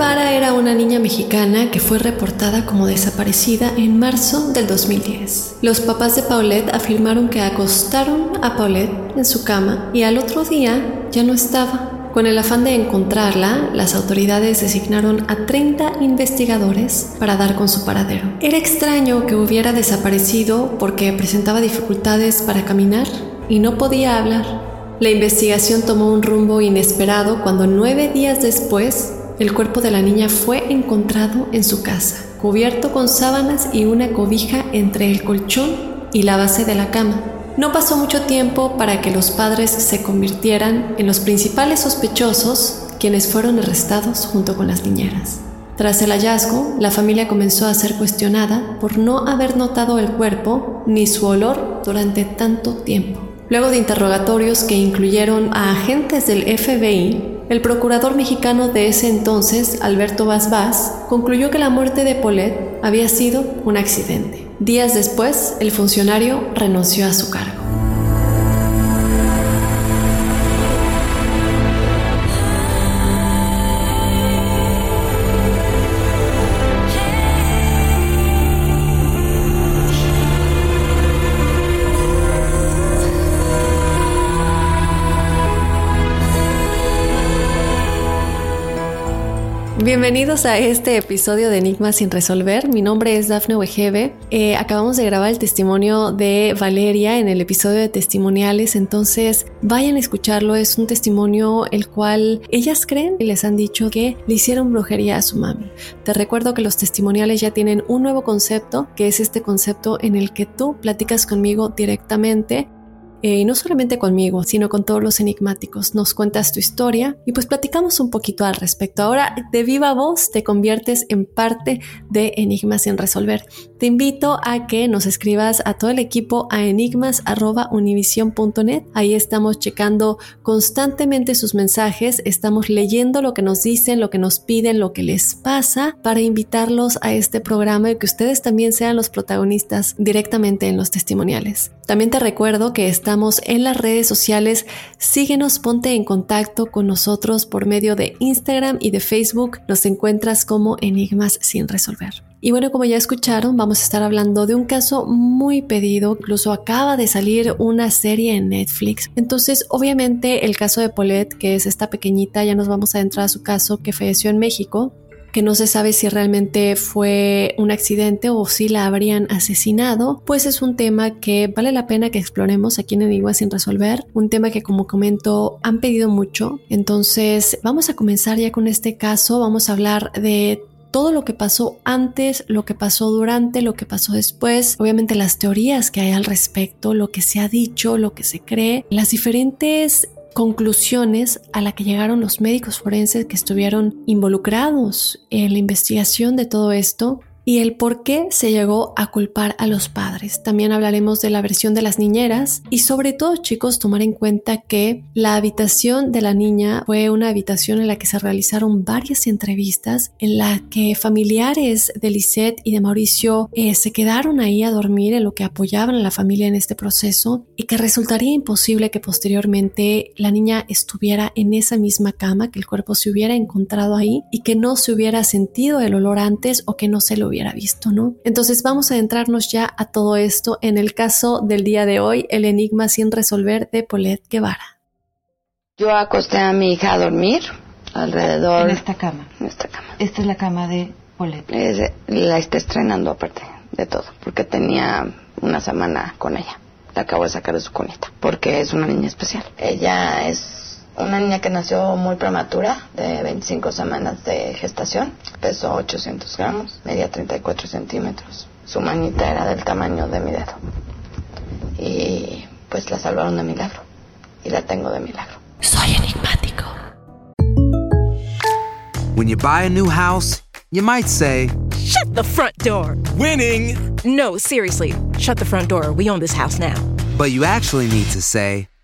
Guevara era una niña mexicana que fue reportada como desaparecida en marzo del 2010. Los papás de Paulette afirmaron que acostaron a Paulette en su cama y al otro día ya no estaba. Con el afán de encontrarla, las autoridades designaron a 30 investigadores para dar con su paradero. Era extraño que hubiera desaparecido porque presentaba dificultades para caminar y no podía hablar. La investigación tomó un rumbo inesperado cuando nueve días después el cuerpo de la niña fue encontrado en su casa, cubierto con sábanas y una cobija entre el colchón y la base de la cama. No pasó mucho tiempo para que los padres se convirtieran en los principales sospechosos quienes fueron arrestados junto con las niñeras. Tras el hallazgo, la familia comenzó a ser cuestionada por no haber notado el cuerpo ni su olor durante tanto tiempo. Luego de interrogatorios que incluyeron a agentes del FBI, el procurador mexicano de ese entonces, Alberto Vaz Vaz, concluyó que la muerte de Paulette había sido un accidente. Días después, el funcionario renunció a su cargo. Bienvenidos a este episodio de Enigmas sin resolver. Mi nombre es Dafne Wegebe. Eh, acabamos de grabar el testimonio de Valeria en el episodio de testimoniales, entonces vayan a escucharlo. Es un testimonio el cual ellas creen y les han dicho que le hicieron brujería a su mami. Te recuerdo que los testimoniales ya tienen un nuevo concepto, que es este concepto en el que tú platicas conmigo directamente eh, y no solamente conmigo, sino con todos los enigmáticos. Nos cuentas tu historia y pues platicamos un poquito al respecto. Ahora, de viva voz, te conviertes en parte de Enigmas sin resolver. Te invito a que nos escribas a todo el equipo a enigmas.univision.net. Ahí estamos checando constantemente sus mensajes, estamos leyendo lo que nos dicen, lo que nos piden, lo que les pasa para invitarlos a este programa y que ustedes también sean los protagonistas directamente en los testimoniales. También te recuerdo que estamos en las redes sociales. Síguenos, ponte en contacto con nosotros por medio de Instagram y de Facebook. Nos encuentras como Enigmas sin resolver. Y bueno, como ya escucharon, vamos a estar hablando de un caso muy pedido, incluso acaba de salir una serie en Netflix. Entonces, obviamente, el caso de Paulette, que es esta pequeñita, ya nos vamos a entrar a su caso, que falleció en México, que no se sabe si realmente fue un accidente o si la habrían asesinado, pues es un tema que vale la pena que exploremos aquí en Enigma sin resolver, un tema que como comento han pedido mucho, entonces vamos a comenzar ya con este caso, vamos a hablar de todo lo que pasó antes, lo que pasó durante, lo que pasó después, obviamente las teorías que hay al respecto, lo que se ha dicho, lo que se cree, las diferentes conclusiones a la que llegaron los médicos forenses que estuvieron involucrados en la investigación de todo esto y el por qué se llegó a culpar a los padres. También hablaremos de la versión de las niñeras y sobre todo chicos tomar en cuenta que la habitación de la niña fue una habitación en la que se realizaron varias entrevistas en la que familiares de Lisette y de Mauricio eh, se quedaron ahí a dormir en lo que apoyaban a la familia en este proceso y que resultaría imposible que posteriormente la niña estuviera en esa misma cama, que el cuerpo se hubiera encontrado ahí y que no se hubiera sentido el olor antes o que no se lo hubiera visto, ¿no? Entonces vamos a adentrarnos ya a todo esto en el caso del día de hoy, el enigma sin resolver de Paulette Guevara. Yo acosté a mi hija a dormir alrededor... En esta cama. En esta cama. Esta es la cama de Paulette. Es- la está estrenando aparte de todo, porque tenía una semana con ella. La acabo de sacar de su cunita, porque es una niña especial. Ella es una niña que nació muy prematura, de 25 semanas de gestación. Pesó 800 gramos, medía 34 centímetros. Su manita era del tamaño de mi dedo. Y pues la salvaron de milagro. Y la tengo de milagro. Soy enigmático. When you buy a new house, you might say, Shut the front door. Winning! No, seriously. Shut the front door. We own this house now. but you actually need to say,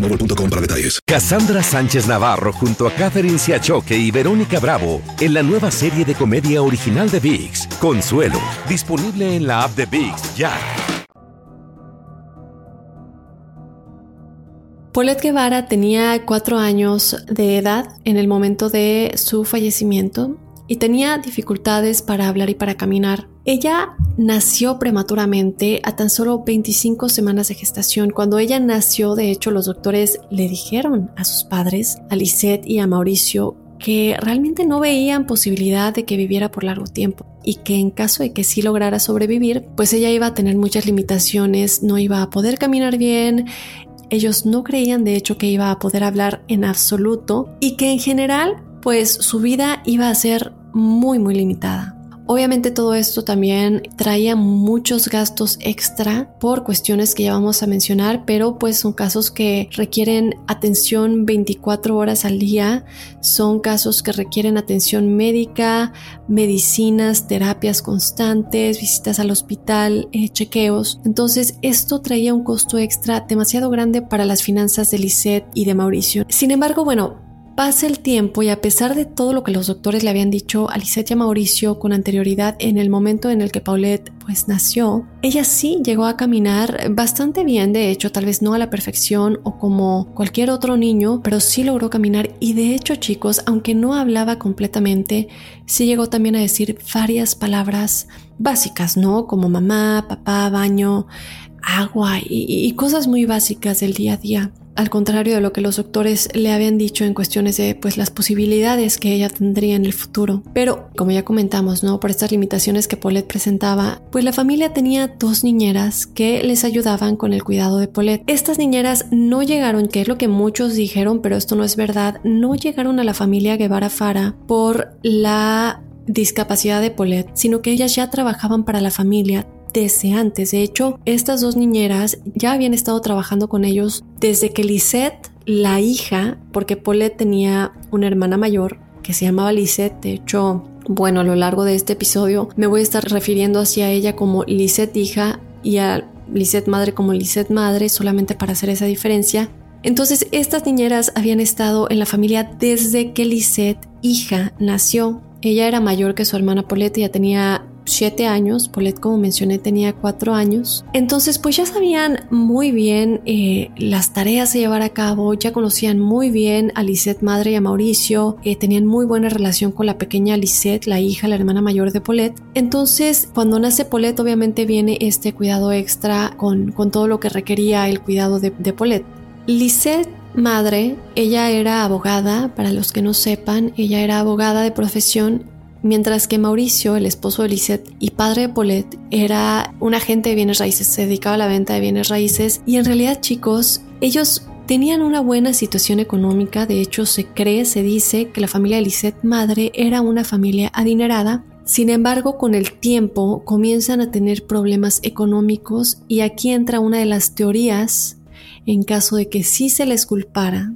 boostmobile.com para detalles. Cassandra Sánchez Navarro junto a Catherine Siachoque y Verónica Bravo en la nueva serie de comedia original de VIX, Consuelo, disponible en la app de VIX ya. Paulette Guevara tenía cuatro años de edad en el momento de su fallecimiento y tenía dificultades para hablar y para caminar. Ella nació prematuramente a tan solo 25 semanas de gestación. Cuando ella nació, de hecho, los doctores le dijeron a sus padres, a Lisette y a Mauricio, que realmente no veían posibilidad de que viviera por largo tiempo y que en caso de que sí lograra sobrevivir, pues ella iba a tener muchas limitaciones, no iba a poder caminar bien, ellos no creían de hecho que iba a poder hablar en absoluto y que en general pues su vida iba a ser muy muy limitada. Obviamente todo esto también traía muchos gastos extra por cuestiones que ya vamos a mencionar, pero pues son casos que requieren atención 24 horas al día, son casos que requieren atención médica, medicinas, terapias constantes, visitas al hospital, eh, chequeos. Entonces esto traía un costo extra demasiado grande para las finanzas de Lisette y de Mauricio. Sin embargo, bueno, Pasa el tiempo y a pesar de todo lo que los doctores le habían dicho a Lisette y Mauricio con anterioridad en el momento en el que Paulette pues nació, ella sí llegó a caminar bastante bien, de hecho, tal vez no a la perfección o como cualquier otro niño, pero sí logró caminar y de hecho chicos, aunque no hablaba completamente, sí llegó también a decir varias palabras básicas, ¿no? Como mamá, papá, baño, agua y cosas muy básicas del día a día al contrario de lo que los doctores le habían dicho en cuestiones de pues las posibilidades que ella tendría en el futuro. Pero como ya comentamos, ¿no? Por estas limitaciones que Paulette presentaba, pues la familia tenía dos niñeras que les ayudaban con el cuidado de Paulette. Estas niñeras no llegaron, que es lo que muchos dijeron, pero esto no es verdad, no llegaron a la familia Guevara Fara por la discapacidad de Paulette, sino que ellas ya trabajaban para la familia, desde antes. De hecho, estas dos niñeras ya habían estado trabajando con ellos desde que Lisette, la hija, porque Paulette tenía una hermana mayor que se llamaba Lisette, de hecho, bueno, a lo largo de este episodio me voy a estar refiriendo hacia ella como Lisette hija y a Lisette madre como Lisette madre, solamente para hacer esa diferencia. Entonces, estas niñeras habían estado en la familia desde que Lisette, hija, nació. Ella era mayor que su hermana Paulette, ya tenía siete años, Paulette como mencioné tenía cuatro años. Entonces pues ya sabían muy bien eh, las tareas a llevar a cabo, ya conocían muy bien a Lisette madre y a Mauricio, eh, tenían muy buena relación con la pequeña Lisette, la hija, la hermana mayor de Paulette. Entonces cuando nace Paulette obviamente viene este cuidado extra con, con todo lo que requería el cuidado de, de Paulette. Lisette madre, ella era abogada, para los que no sepan, ella era abogada de profesión mientras que Mauricio, el esposo de Lisette y padre de Paulette, era un agente de bienes raíces, se dedicaba a la venta de bienes raíces y en realidad chicos, ellos tenían una buena situación económica, de hecho se cree, se dice que la familia de Lisette madre era una familia adinerada, sin embargo, con el tiempo comienzan a tener problemas económicos y aquí entra una de las teorías en caso de que sí se les culpara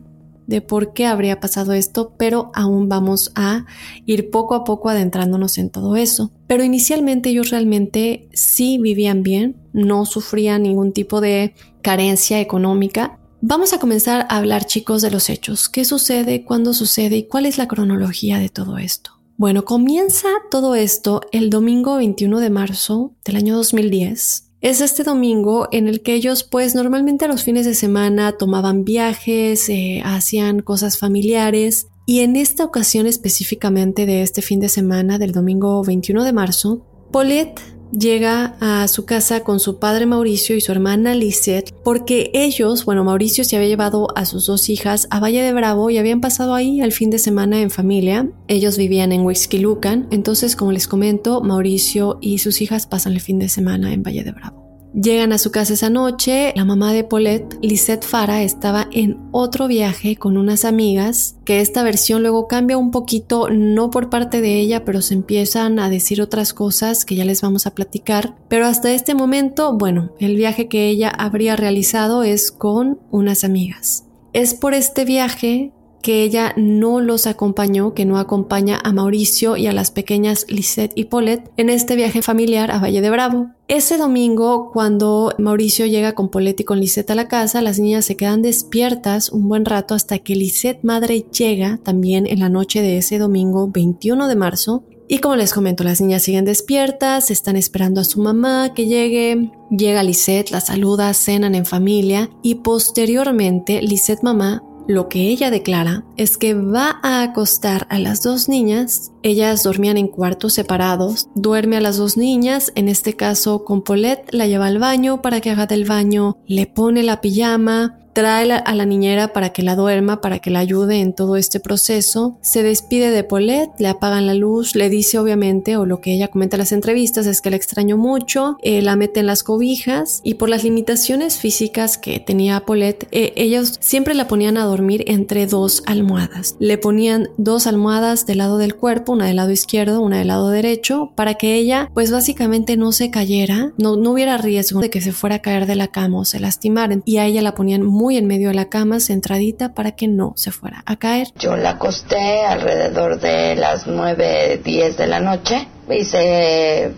de por qué habría pasado esto, pero aún vamos a ir poco a poco adentrándonos en todo eso. Pero inicialmente ellos realmente sí vivían bien, no sufrían ningún tipo de carencia económica. Vamos a comenzar a hablar chicos de los hechos, qué sucede, cuándo sucede y cuál es la cronología de todo esto. Bueno, comienza todo esto el domingo 21 de marzo del año 2010 es este domingo en el que ellos pues normalmente a los fines de semana tomaban viajes, eh, hacían cosas familiares. Y en esta ocasión específicamente de este fin de semana del domingo 21 de marzo, Paulette llega a su casa con su padre Mauricio y su hermana Lisette porque ellos, bueno, Mauricio se había llevado a sus dos hijas a Valle de Bravo y habían pasado ahí el fin de semana en familia. Ellos vivían en Lucan, entonces como les comento, Mauricio y sus hijas pasan el fin de semana en Valle de Bravo. Llegan a su casa esa noche, la mamá de Paulette, Lisette Fara, estaba en otro viaje con unas amigas, que esta versión luego cambia un poquito, no por parte de ella, pero se empiezan a decir otras cosas que ya les vamos a platicar. Pero hasta este momento, bueno, el viaje que ella habría realizado es con unas amigas. Es por este viaje que ella no los acompañó, que no acompaña a Mauricio y a las pequeñas Lisette y Paulette en este viaje familiar a Valle de Bravo. Ese domingo, cuando Mauricio llega con Paulette y con Lisette a la casa, las niñas se quedan despiertas un buen rato hasta que Lisette madre llega también en la noche de ese domingo 21 de marzo y como les comento, las niñas siguen despiertas, están esperando a su mamá que llegue. Llega Lisette, la saluda, cenan en familia y posteriormente Lisette mamá lo que ella declara es que va a acostar a las dos niñas. Ellas dormían en cuartos separados. Duerme a las dos niñas, en este caso con Paulette, la lleva al baño para que haga del baño, le pone la pijama, trae a la niñera para que la duerma, para que la ayude en todo este proceso, se despide de Paulette, le apagan la luz, le dice obviamente, o lo que ella comenta en las entrevistas es que la extrañó mucho, eh, la mete en las cobijas y por las limitaciones físicas que tenía Paulette, eh, ellos siempre la ponían a dormir entre dos almohadas. Le ponían dos almohadas del lado del cuerpo, una del lado izquierdo, una del lado derecho, para que ella pues básicamente no se cayera, no, no hubiera riesgo de que se fuera a caer de la cama o se lastimara y a ella la ponían muy en medio de la cama, centradita, para que no se fuera a caer. Yo la acosté alrededor de las 9, 10 de la noche. Hice eh,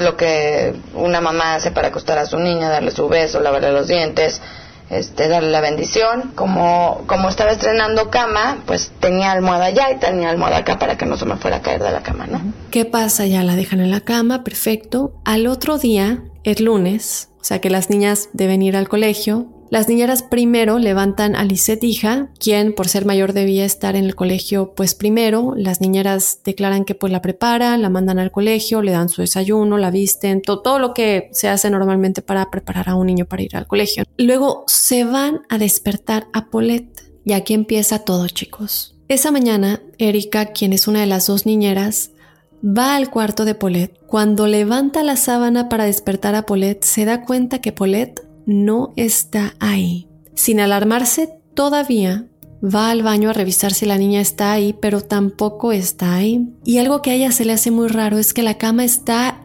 lo que una mamá hace para acostar a su niña, darle su beso, lavarle los dientes, este, darle la bendición. Como, como estaba estrenando cama, pues tenía almohada allá y tenía almohada acá para que no se me fuera a caer de la cama, ¿no? ¿Qué pasa? Ya la dejan en la cama, perfecto. Al otro día, el lunes, o sea que las niñas deben ir al colegio, las niñeras primero levantan a Lisette hija, quien por ser mayor debía estar en el colegio pues primero. Las niñeras declaran que pues la preparan, la mandan al colegio, le dan su desayuno, la visten, todo lo que se hace normalmente para preparar a un niño para ir al colegio. Luego se van a despertar a Paulette y aquí empieza todo chicos. Esa mañana, Erika, quien es una de las dos niñeras, va al cuarto de Paulette. Cuando levanta la sábana para despertar a Paulette, se da cuenta que Paulette no está ahí. Sin alarmarse todavía, va al baño a revisar si la niña está ahí, pero tampoco está ahí. Y algo que a ella se le hace muy raro es que la cama está...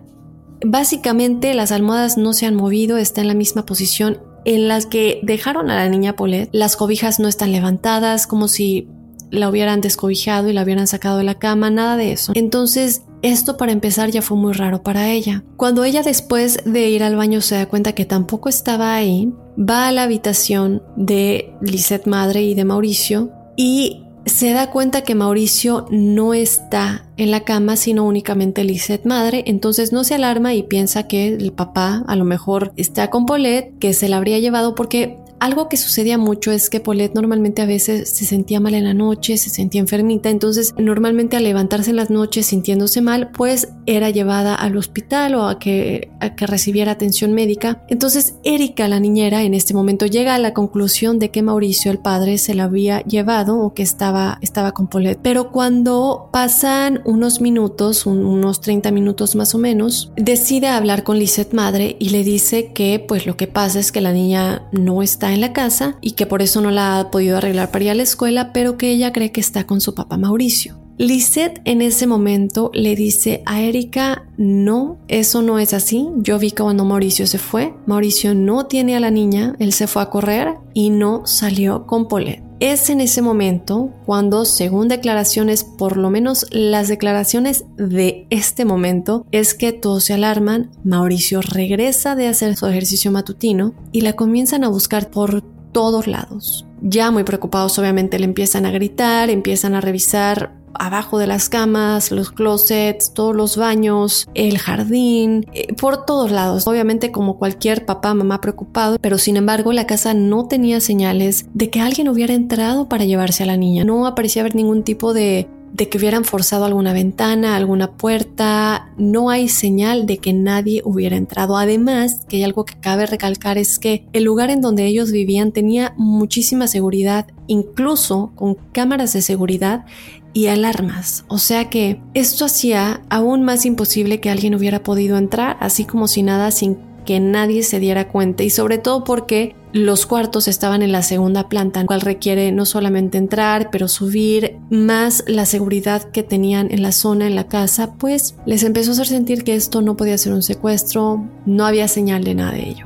Básicamente las almohadas no se han movido, está en la misma posición en las que dejaron a la niña Paulette. Las cobijas no están levantadas, como si la hubieran descobijado y la hubieran sacado de la cama, nada de eso. Entonces Esto para empezar ya fue muy raro para ella. Cuando ella después de ir al baño se da cuenta que tampoco estaba ahí, va a la habitación de Lisette madre y de Mauricio y se da cuenta que Mauricio no está en la cama, sino únicamente Lisette madre, entonces no se alarma y piensa que el papá a lo mejor está con Paulette, que se la habría llevado porque algo que sucedía mucho es que Paulette normalmente a veces se sentía mal en la noche, se sentía enfermita, entonces normalmente al levantarse en las noches sintiéndose mal, pues era llevada al hospital o a que, recibiera atención médica. Entonces Erika, la niñera, en este momento llega a la conclusión de que Mauricio, el padre, se la había llevado o que estaba, estaba con Paulette. Pero cuando pasan unos minutos, unos 30 minutos más o menos, decide hablar con Lisette madre y le dice que pues lo que pasa es que la niña no está en la casa y que por eso no la ha podido arreglar para ir a la escuela, pero que ella cree que está con su papá Mauricio. Lisette en ese momento le dice a Erika, no, eso no es así. Yo vi cuando Mauricio se fue. Mauricio no tiene a la niña, él se fue a correr y no salió con Paulette. Es en ese momento cuando, según declaraciones, por lo menos las declaraciones de este momento, es que todos se alarman, Mauricio regresa de hacer su ejercicio matutino y la comienzan a buscar por todos lados. Ya muy preocupados obviamente le empiezan a gritar, empiezan a revisar abajo de las camas, los closets, todos los baños, el jardín, eh, por todos lados. Obviamente como cualquier papá, mamá preocupado, pero sin embargo la casa no tenía señales de que alguien hubiera entrado para llevarse a la niña. No aparecía haber ningún tipo de de que hubieran forzado alguna ventana, alguna puerta, no hay señal de que nadie hubiera entrado. Además, que hay algo que cabe recalcar es que el lugar en donde ellos vivían tenía muchísima seguridad, incluso con cámaras de seguridad y alarmas. O sea que esto hacía aún más imposible que alguien hubiera podido entrar, así como si nada, sin que nadie se diera cuenta y sobre todo porque los cuartos estaban en la segunda planta, cual requiere no solamente entrar, pero subir, más la seguridad que tenían en la zona, en la casa, pues les empezó a hacer sentir que esto no podía ser un secuestro, no había señal de nada de ello.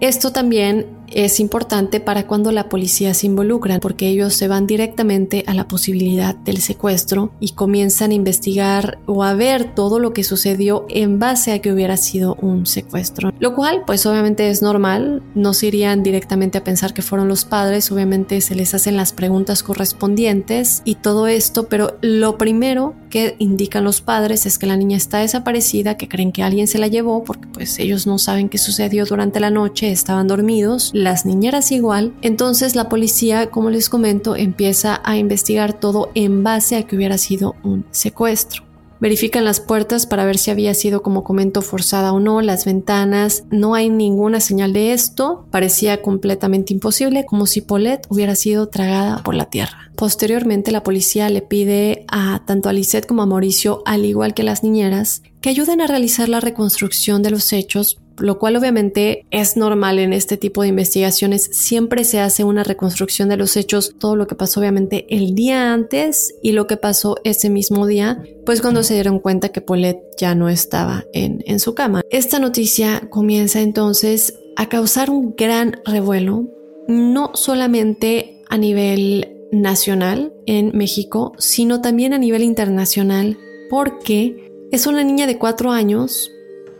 Esto también es importante para cuando la policía se involucra, porque ellos se van directamente a la posibilidad del secuestro y comienzan a investigar o a ver todo lo que sucedió en base a que hubiera sido un secuestro. Lo cual, pues obviamente es normal, no se irían directamente a pensar que fueron los padres, obviamente se les hacen las preguntas correspondientes y todo esto, pero lo primero que indican los padres es que la niña está desaparecida, que creen que alguien se la llevó, porque pues ellos no saben qué sucedió durante la noche, estaban dormidos las niñeras igual, entonces la policía, como les comento, empieza a investigar todo en base a que hubiera sido un secuestro. Verifican las puertas para ver si había sido, como comento, forzada o no, las ventanas. No hay ninguna señal de esto. Parecía completamente imposible, como si Paulette hubiera sido tragada por la tierra. Posteriormente, la policía le pide a tanto a Lisette como a Mauricio, al igual que las niñeras, que ayuden a realizar la reconstrucción de los hechos lo cual obviamente es normal en este tipo de investigaciones. Siempre se hace una reconstrucción de los hechos, todo lo que pasó obviamente el día antes y lo que pasó ese mismo día, pues cuando se dieron cuenta que Paulette ya no estaba en, en su cama. Esta noticia comienza entonces a causar un gran revuelo, no solamente a nivel nacional en México, sino también a nivel internacional, porque es una niña de cuatro años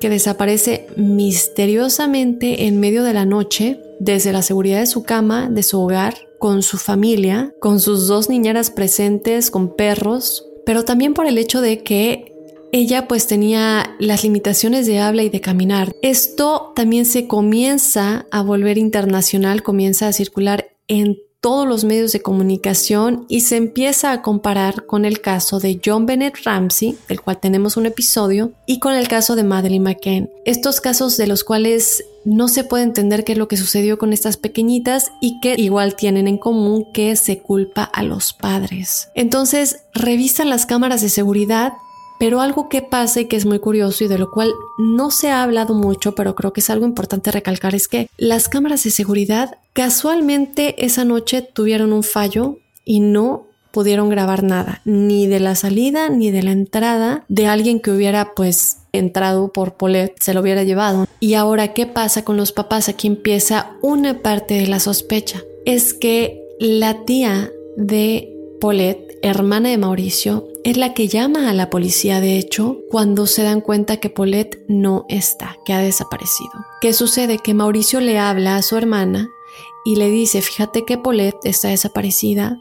que desaparece misteriosamente en medio de la noche desde la seguridad de su cama, de su hogar, con su familia, con sus dos niñeras presentes, con perros, pero también por el hecho de que ella pues tenía las limitaciones de habla y de caminar. Esto también se comienza a volver internacional, comienza a circular en todos los medios de comunicación y se empieza a comparar con el caso de John Bennett Ramsey, del cual tenemos un episodio, y con el caso de Madeleine McCann. Estos casos de los cuales no se puede entender qué es lo que sucedió con estas pequeñitas y que igual tienen en común que se culpa a los padres. Entonces, revisan las cámaras de seguridad pero algo que pasa y que es muy curioso y de lo cual no se ha hablado mucho, pero creo que es algo importante recalcar, es que las cámaras de seguridad casualmente esa noche tuvieron un fallo y no pudieron grabar nada, ni de la salida ni de la entrada de alguien que hubiera pues entrado por Polet, se lo hubiera llevado. Y ahora, ¿qué pasa con los papás? Aquí empieza una parte de la sospecha. Es que la tía de Paulette, hermana de Mauricio, es la que llama a la policía, de hecho, cuando se dan cuenta que Paulette no está, que ha desaparecido. ¿Qué sucede? Que Mauricio le habla a su hermana y le dice, fíjate que Paulette está desaparecida,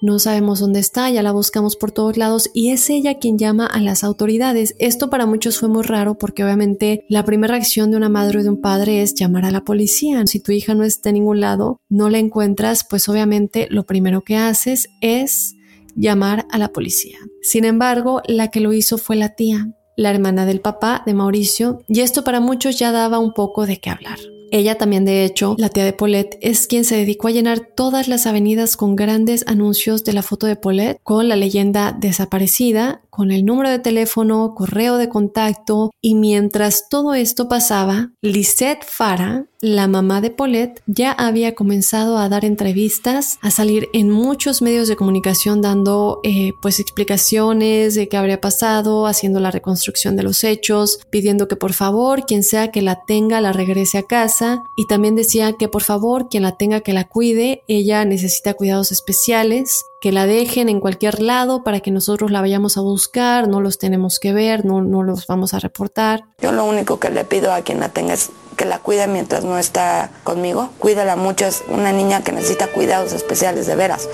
no sabemos dónde está, ya la buscamos por todos lados y es ella quien llama a las autoridades. Esto para muchos fue muy raro porque obviamente la primera reacción de una madre o de un padre es llamar a la policía. Si tu hija no está en ningún lado, no la encuentras, pues obviamente lo primero que haces es llamar a la policía. Sin embargo, la que lo hizo fue la tía, la hermana del papá de Mauricio, y esto para muchos ya daba un poco de qué hablar. Ella también, de hecho, la tía de Paulette, es quien se dedicó a llenar todas las avenidas con grandes anuncios de la foto de Paulette con la leyenda desaparecida, con el número de teléfono, correo de contacto y mientras todo esto pasaba, Lisette Fara, la mamá de Paulette, ya había comenzado a dar entrevistas, a salir en muchos medios de comunicación dando eh, pues explicaciones de qué habría pasado, haciendo la reconstrucción de los hechos, pidiendo que por favor quien sea que la tenga la regrese a casa. Y también decía que por favor quien la tenga que la cuide, ella necesita cuidados especiales que la dejen en cualquier lado para que nosotros la vayamos a buscar, no los tenemos que ver, no, no los vamos a reportar. Yo lo único que le pido a quien la tenga es que la cuide mientras no está conmigo. Cuídala mucho, es una niña que necesita cuidados especiales de veras.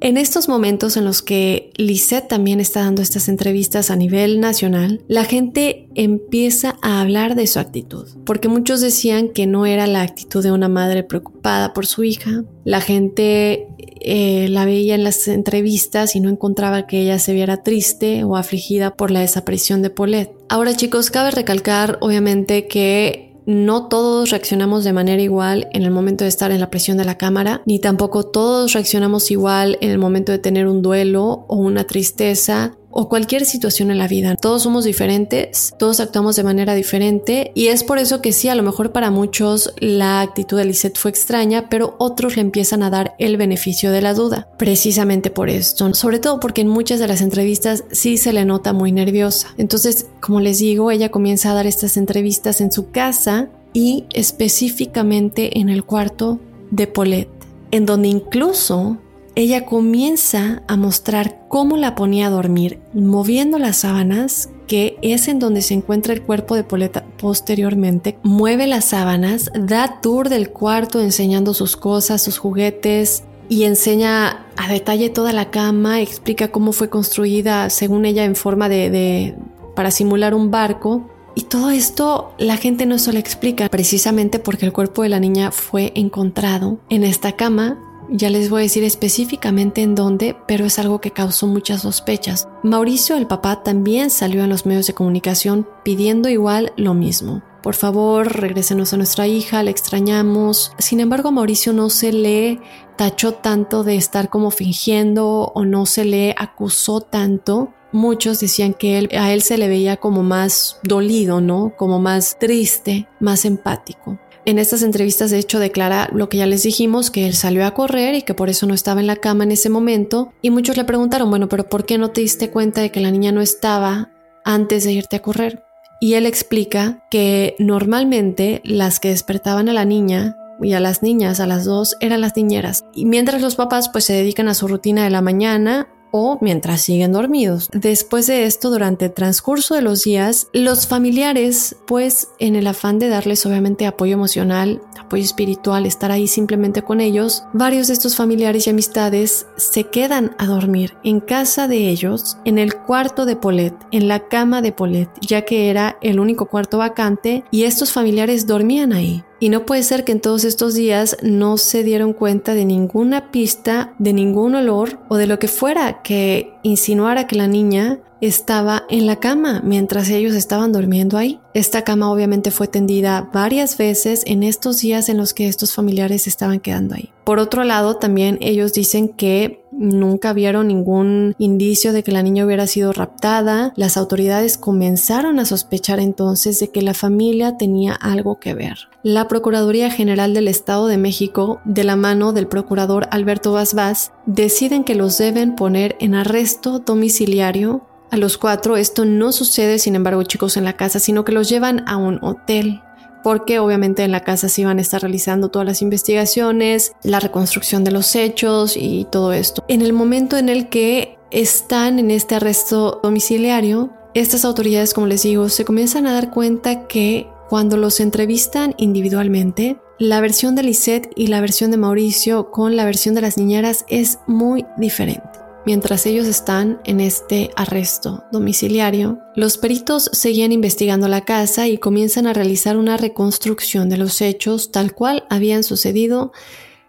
En estos momentos en los que Lisette también está dando estas entrevistas a nivel nacional, la gente empieza a hablar de su actitud, porque muchos decían que no era la actitud de una madre preocupada por su hija. La gente eh, la veía en las entrevistas y no encontraba que ella se viera triste o afligida por la desaparición de Paulette. Ahora chicos, cabe recalcar obviamente que no todos reaccionamos de manera igual en el momento de estar en la presión de la cámara, ni tampoco todos reaccionamos igual en el momento de tener un duelo o una tristeza o cualquier situación en la vida. Todos somos diferentes, todos actuamos de manera diferente y es por eso que sí, a lo mejor para muchos la actitud de Lisette fue extraña, pero otros le empiezan a dar el beneficio de la duda. Precisamente por esto, sobre todo porque en muchas de las entrevistas sí se le nota muy nerviosa. Entonces, como les digo, ella comienza a dar estas entrevistas en su casa y específicamente en el cuarto de Paulette, en donde incluso ella comienza a mostrar cómo la ponía a dormir, moviendo las sábanas, que es en donde se encuentra el cuerpo de Poleta posteriormente. Mueve las sábanas, da tour del cuarto enseñando sus cosas, sus juguetes, y enseña a detalle toda la cama, explica cómo fue construida, según ella, en forma de, para simular un barco. Y todo esto la gente no se lo explica, precisamente porque el cuerpo de la niña fue encontrado en esta cama ya les voy a decir específicamente en dónde, pero es algo que causó muchas sospechas. Mauricio, el papá, también salió en los medios de comunicación pidiendo igual lo mismo. Por favor, regresenos a nuestra hija, la extrañamos. Sin embargo, Mauricio no se le tachó tanto de estar como fingiendo o no se le acusó tanto. Muchos decían que a él se le veía como más dolido, ¿no? Como más triste, más empático. En estas entrevistas, de hecho, declara lo que ya les dijimos, que él salió a correr y que por eso no estaba en la cama en ese momento. Y muchos le preguntaron, bueno, pero ¿por qué no te diste cuenta de que la niña no estaba antes de irte a correr? Y él explica que normalmente las que despertaban a la niña y a las niñas, a las dos, eran las niñeras. Y mientras los papás pues se dedican a su rutina de la mañana o mientras siguen dormidos. Después de esto, durante el transcurso de los días, los familiares, pues en el afán de darles obviamente apoyo emocional, apoyo espiritual, estar ahí simplemente con ellos, varios de estos familiares y amistades se quedan a dormir en casa de ellos, en el cuarto de Paulette, en la cama de Paulette, ya que era el único cuarto vacante y estos familiares dormían ahí. Y no puede ser que en todos estos días no se dieron cuenta de ninguna pista, de ningún olor o de lo que fuera que insinuara que la niña estaba en la cama mientras ellos estaban durmiendo ahí. Esta cama obviamente fue tendida varias veces en estos días en los que estos familiares estaban quedando ahí. Por otro lado, también ellos dicen que nunca vieron ningún indicio de que la niña hubiera sido raptada. Las autoridades comenzaron a sospechar entonces de que la familia tenía algo que ver. La Procuraduría General del Estado de México, de la mano del procurador Alberto Vaz, deciden que los deben poner en arresto domiciliario a los cuatro esto no sucede, sin embargo, chicos, en la casa, sino que los llevan a un hotel porque obviamente en la casa se iban a estar realizando todas las investigaciones, la reconstrucción de los hechos y todo esto. En el momento en el que están en este arresto domiciliario, estas autoridades, como les digo, se comienzan a dar cuenta que cuando los entrevistan individualmente, la versión de Lisette y la versión de Mauricio con la versión de las niñeras es muy diferente. Mientras ellos están en este arresto domiciliario, los peritos seguían investigando la casa y comienzan a realizar una reconstrucción de los hechos tal cual habían sucedido,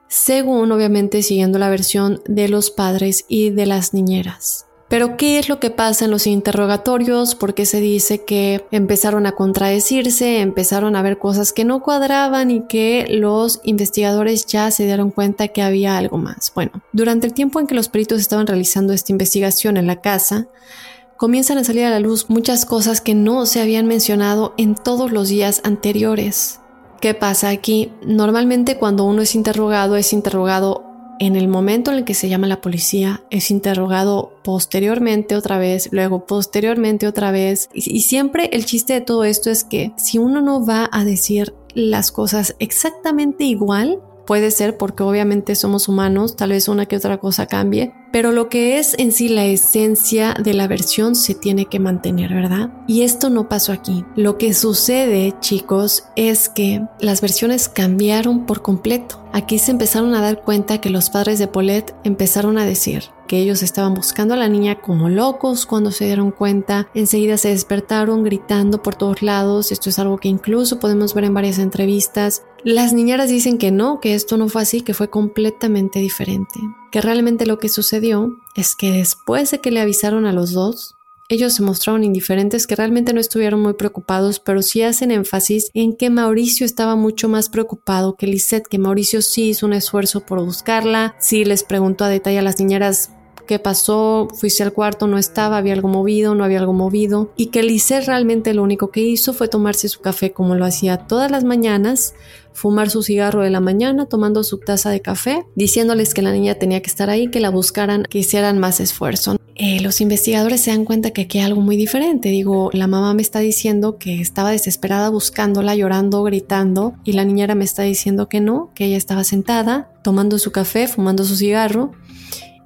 según obviamente siguiendo la versión de los padres y de las niñeras. Pero ¿qué es lo que pasa en los interrogatorios? Porque se dice que empezaron a contradecirse, empezaron a ver cosas que no cuadraban y que los investigadores ya se dieron cuenta que había algo más. Bueno, durante el tiempo en que los peritos estaban realizando esta investigación en la casa, comienzan a salir a la luz muchas cosas que no se habían mencionado en todos los días anteriores. ¿Qué pasa aquí? Normalmente cuando uno es interrogado es interrogado en el momento en el que se llama la policía, es interrogado posteriormente otra vez, luego posteriormente otra vez. Y, y, siempre el chiste de todo esto es que si uno no va a decir las cosas exactamente igual, puede ser porque obviamente somos humanos, tal vez una que otra cosa cambie, pero lo que es en sí la esencia de la versión se tiene que mantener, ¿verdad? Y esto no pasó aquí. Lo que sucede, chicos, es que las versiones cambiaron por completo. Aquí se empezaron a dar cuenta que los padres de Paulette empezaron a decir, que ellos estaban buscando a la niña como locos cuando se dieron cuenta. Enseguida se despertaron gritando por todos lados. Esto es algo que incluso podemos ver en varias entrevistas. Las niñeras dicen que no, que esto no fue así, que fue completamente diferente. Que realmente lo que sucedió es que después de que le avisaron a los dos, ellos se mostraron indiferentes, que realmente no estuvieron muy preocupados, pero sí hacen énfasis en que Mauricio estaba mucho más preocupado que Lisette, que Mauricio sí hizo un esfuerzo por buscarla, sí les preguntó a detalle a las niñeras qué pasó, fuiste al cuarto, no estaba, había algo movido, no había algo movido, y que Lisette realmente lo único que hizo fue tomarse su café como lo hacía todas las mañanas, fumar su cigarro de la mañana, tomando su taza de café, diciéndoles que la niña tenía que estar ahí, que la buscaran, que hicieran más esfuerzo. Eh, los investigadores se dan cuenta que aquí hay algo muy diferente. Digo, la mamá me está diciendo que estaba desesperada buscándola, llorando, gritando, y la niñera me está diciendo que no, que ella estaba sentada, tomando su café, fumando su cigarro,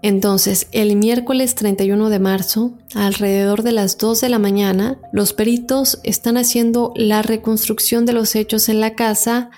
entonces, el miércoles 31 de marzo, alrededor de las 2 de la mañana, los peritos están haciendo la reconstrucción de los hechos en la casa,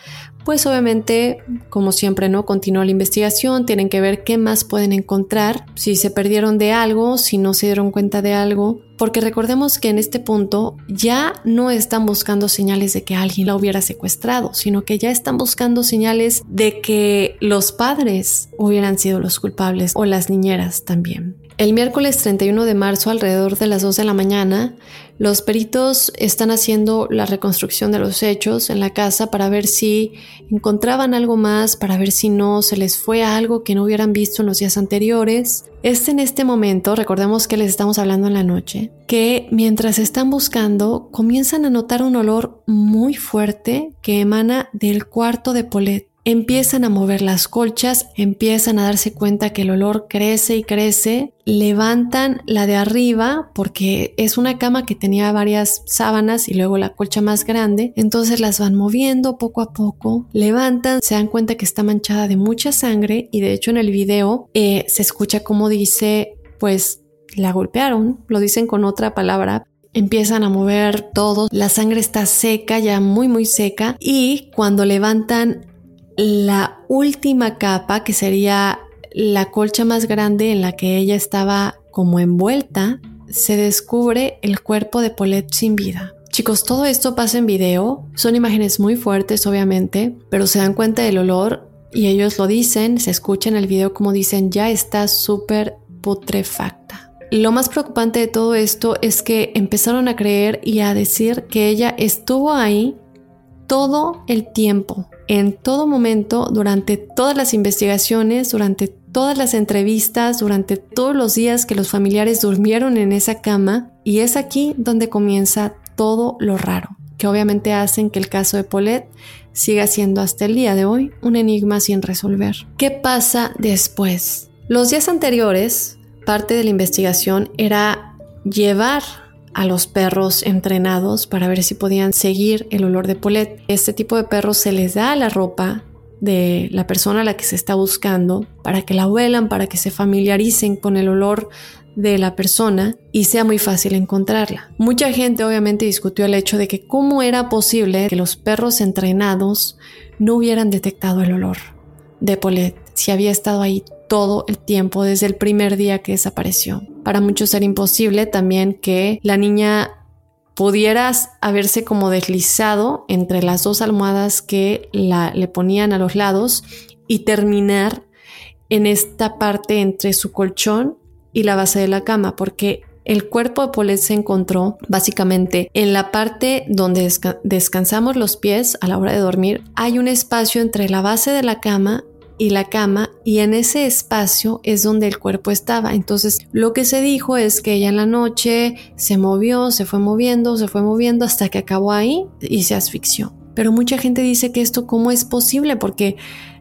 pues obviamente, como siempre, ¿no? Continúa la investigación, tienen que ver qué más pueden encontrar, si se perdieron de algo, si no se dieron cuenta de algo, porque recordemos que en este punto ya no están buscando señales de que alguien la hubiera secuestrado, sino que ya están buscando señales de que los padres hubieran sido los culpables o las niñeras también. El miércoles 31 de marzo, alrededor de las 2 de la mañana, los peritos están haciendo la reconstrucción de los hechos en la casa para ver si encontraban algo más, para ver si no se les fue algo que no hubieran visto en los días anteriores. Es en este momento, recordemos que les estamos hablando en la noche, que mientras están buscando comienzan a notar un olor muy fuerte que emana del cuarto de Paulette empiezan a mover las colchas, empiezan a darse cuenta que el olor crece y crece, levantan la de arriba porque es una cama que tenía varias sábanas y luego la colcha más grande, entonces las van moviendo poco a poco, levantan, se dan cuenta que está manchada de mucha sangre y de hecho en el video eh, se escucha como dice pues la golpearon, lo dicen con otra palabra, empiezan a mover todo, la sangre está seca, ya muy muy seca y cuando levantan la última capa, que sería la colcha más grande en la que ella estaba como envuelta, se descubre el cuerpo de Paulette sin vida. Chicos, todo esto pasa en video, son imágenes muy fuertes obviamente, pero se dan cuenta del olor y ellos lo dicen, se escucha en el video como dicen, ya está súper putrefacta. Lo más preocupante de todo esto es que empezaron a creer y a decir que ella estuvo ahí todo el tiempo, en todo momento, durante todas las investigaciones, durante todas las entrevistas, durante todos los días que los familiares durmieron en esa cama, y es aquí donde comienza todo lo raro, que obviamente hacen que el caso de Paulette siga siendo hasta el día de hoy un enigma sin resolver. ¿Qué pasa después? Los días anteriores, parte de la investigación era llevar a los perros entrenados para ver si podían seguir el olor de Paulette. Este tipo de perros se les da la ropa de la persona a la que se está buscando para que la huelan, para que se familiaricen con el olor de la persona y sea muy fácil encontrarla. Mucha gente obviamente discutió el hecho de que cómo era posible que los perros entrenados no hubieran detectado el olor de Paulette si había estado ahí todo el tiempo desde el primer día que desapareció. Para muchos era imposible también que la niña pudiera haberse como deslizado entre las dos almohadas que la, le ponían a los lados y terminar en esta parte entre su colchón y la base de la cama, porque el cuerpo de Paulette se encontró básicamente en la parte donde descansamos los pies a la hora de dormir. Hay un espacio entre la base de la cama y la cama y en ese espacio es donde el cuerpo estaba. Entonces lo que se dijo es que ella en la noche se movió, se fue moviendo, se fue moviendo hasta que acabó ahí y se asfixió. Pero mucha gente dice que esto cómo es posible porque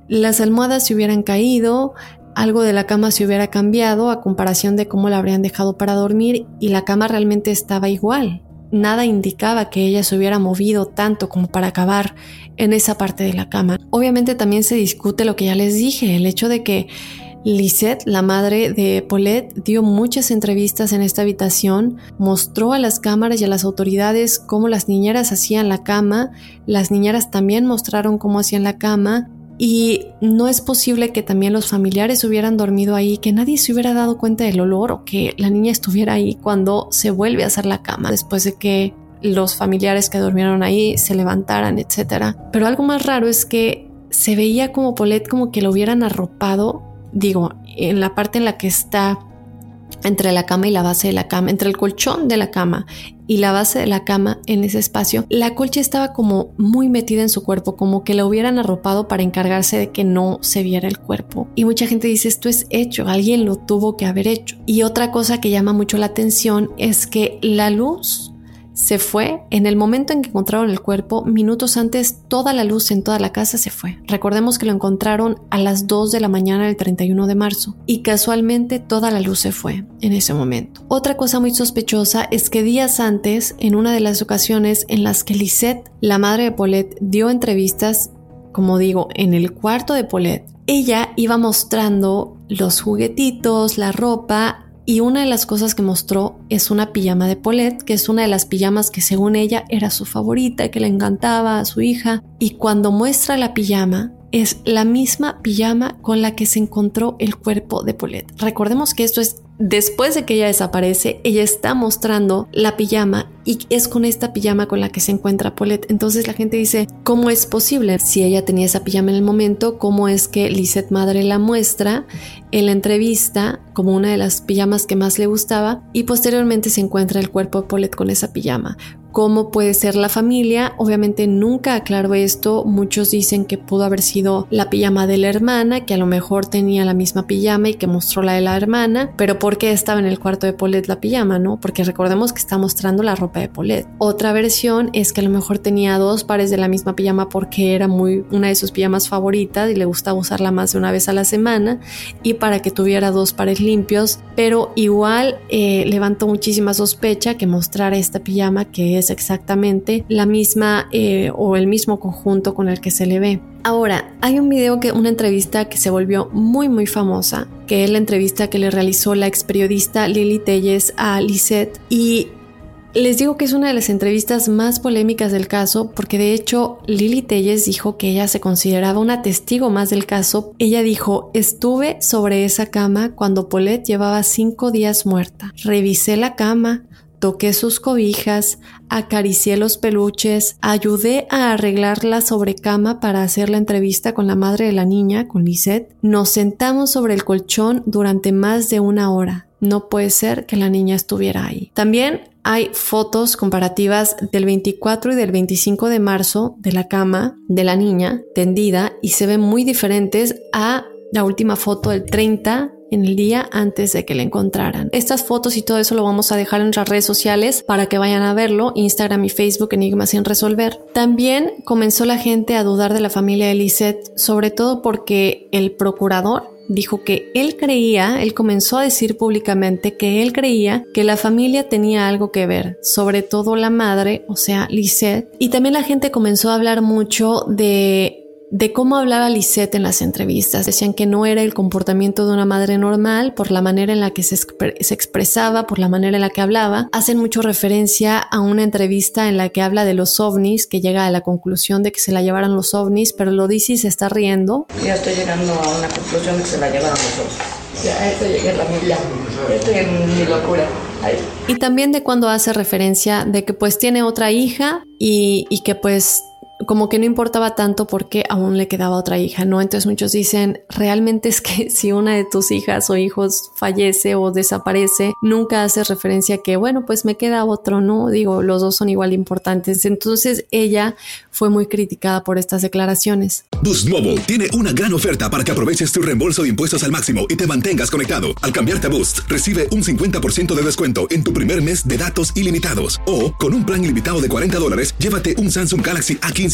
las almohadas se hubieran caído, algo de la cama se hubiera cambiado a comparación de cómo la habrían dejado para dormir y la cama realmente estaba igual. Nada indicaba que ella se hubiera movido tanto como para acabar en esa parte de la cama. Obviamente también se discute lo que ya les dije, el hecho de que Lisette, la madre de Paulette, dio muchas entrevistas en esta habitación, mostró a las cámaras y a las autoridades cómo las niñeras hacían la cama, las niñeras también mostraron cómo hacían la cama y no es posible que también los familiares hubieran dormido ahí, que nadie se hubiera dado cuenta del olor o que la niña estuviera ahí cuando se vuelve a hacer la cama después de que los familiares que durmieron ahí se levantaran, etc. Pero algo más raro es que se veía como Paulette como que lo hubieran arropado, digo, en la parte en la que está entre la cama y la base de la cama, entre el colchón de la cama y la base de la cama en ese espacio, la colcha estaba como muy metida en su cuerpo, como que la hubieran arropado para encargarse de que no se viera el cuerpo. Y mucha gente dice, esto es hecho, alguien lo tuvo que haber hecho. Y otra cosa que llama mucho la atención es que la luz se fue. En el momento en que encontraron el cuerpo, minutos antes, toda la luz en toda la casa se fue. Recordemos que lo encontraron a las 2 de la mañana del 31 de marzo y casualmente toda la luz se fue en ese momento. Otra cosa muy sospechosa es que días antes, en una de las ocasiones en las que Lisette, la madre de Paulette, dio entrevistas, como digo, en el cuarto de Paulette, ella iba mostrando los juguetitos, la ropa y una de las cosas que mostró es una pijama de Paulette, que es una de las pijamas que según ella era su favorita, que le encantaba a su hija. Y cuando muestra la pijama, es la misma pijama con la que se encontró el cuerpo de Paulette. Recordemos que esto es Después de que ella desaparece, ella está mostrando la pijama y es con esta pijama con la que se encuentra Paulette. Entonces la gente dice, ¿cómo es posible? Si ella tenía esa pijama en el momento, ¿cómo es que Lisette Madre la muestra en la entrevista como una de las pijamas que más le gustaba y posteriormente se encuentra el cuerpo de Paulette con esa pijama? Cómo puede ser la familia. Obviamente nunca aclaro esto. Muchos dicen que pudo haber sido la pijama de la hermana, que a lo mejor tenía la misma pijama y que mostró la de la hermana, pero ¿por qué estaba en el cuarto de Paulette la pijama, no? Porque recordemos que está mostrando la ropa de Paulette. Otra versión es que a lo mejor tenía dos pares de la misma pijama porque era muy una de sus pijamas favoritas y le gustaba usarla más de una vez a la semana y para que tuviera dos pares limpios, pero igual eh, levantó muchísima sospecha que mostrara esta pijama que es exactamente la misma eh, o el mismo conjunto con el que se le ve. Ahora, hay un video que una entrevista que se volvió muy muy famosa, que es la entrevista que le realizó la ex periodista Lily Telles a Lisette y les digo que es una de las entrevistas más polémicas del caso porque de hecho Lily Telles dijo que ella se consideraba una testigo más del caso. Ella dijo, estuve sobre esa cama cuando Paulette llevaba cinco días muerta. Revisé la cama, toqué sus cobijas, acaricié los peluches, ayudé a arreglar la sobrecama para hacer la entrevista con la madre de la niña, con Lisette. Nos sentamos sobre el colchón durante más de una hora. No puede ser que la niña estuviera ahí. También hay fotos comparativas del 24 y del 25 de marzo de la cama de la niña tendida y se ven muy diferentes a la última foto del 30 en el día antes de que le encontraran. Estas fotos y todo eso lo vamos a dejar en nuestras redes sociales para que vayan a verlo, Instagram y Facebook Enigma sin resolver. También comenzó la gente a dudar de la familia de Lisette, sobre todo porque el procurador dijo que él creía, él comenzó a decir públicamente que él creía que la familia tenía algo que ver, sobre todo la madre, o sea, Lisette, y también la gente comenzó a hablar mucho de de cómo hablaba Lisette en las entrevistas. Decían que no era el comportamiento de una madre normal por la manera en la que se, se, expresaba, por la manera en la que hablaba. Hacen mucho referencia a una entrevista en la que habla de los ovnis, que llega a la conclusión de que se la llevaron los ovnis, pero lo dice y se está riendo. Ya estoy llegando a una conclusión de que se la llevaron los ovnis. Ya, esto llegué a la milla. Estoy en mi locura. Ahí. Y también de cuando hace referencia de que pues tiene otra hija y, y que pues como que no importaba tanto porque aún le quedaba otra hija, ¿no? Entonces muchos dicen, realmente es que si una de tus hijas o hijos fallece o desaparece, nunca hace referencia a que, bueno, pues me queda otro, ¿no? Digo, los dos son igual importantes. Entonces ella fue muy criticada por estas declaraciones. Boost Mobile tiene una gran oferta para que aproveches tu reembolso de impuestos al máximo y te mantengas conectado. Al cambiarte a Boost, recibe un 50% de descuento en tu primer mes de datos ilimitados. O, con un plan ilimitado de 40 dólares, llévate un Samsung Galaxy A15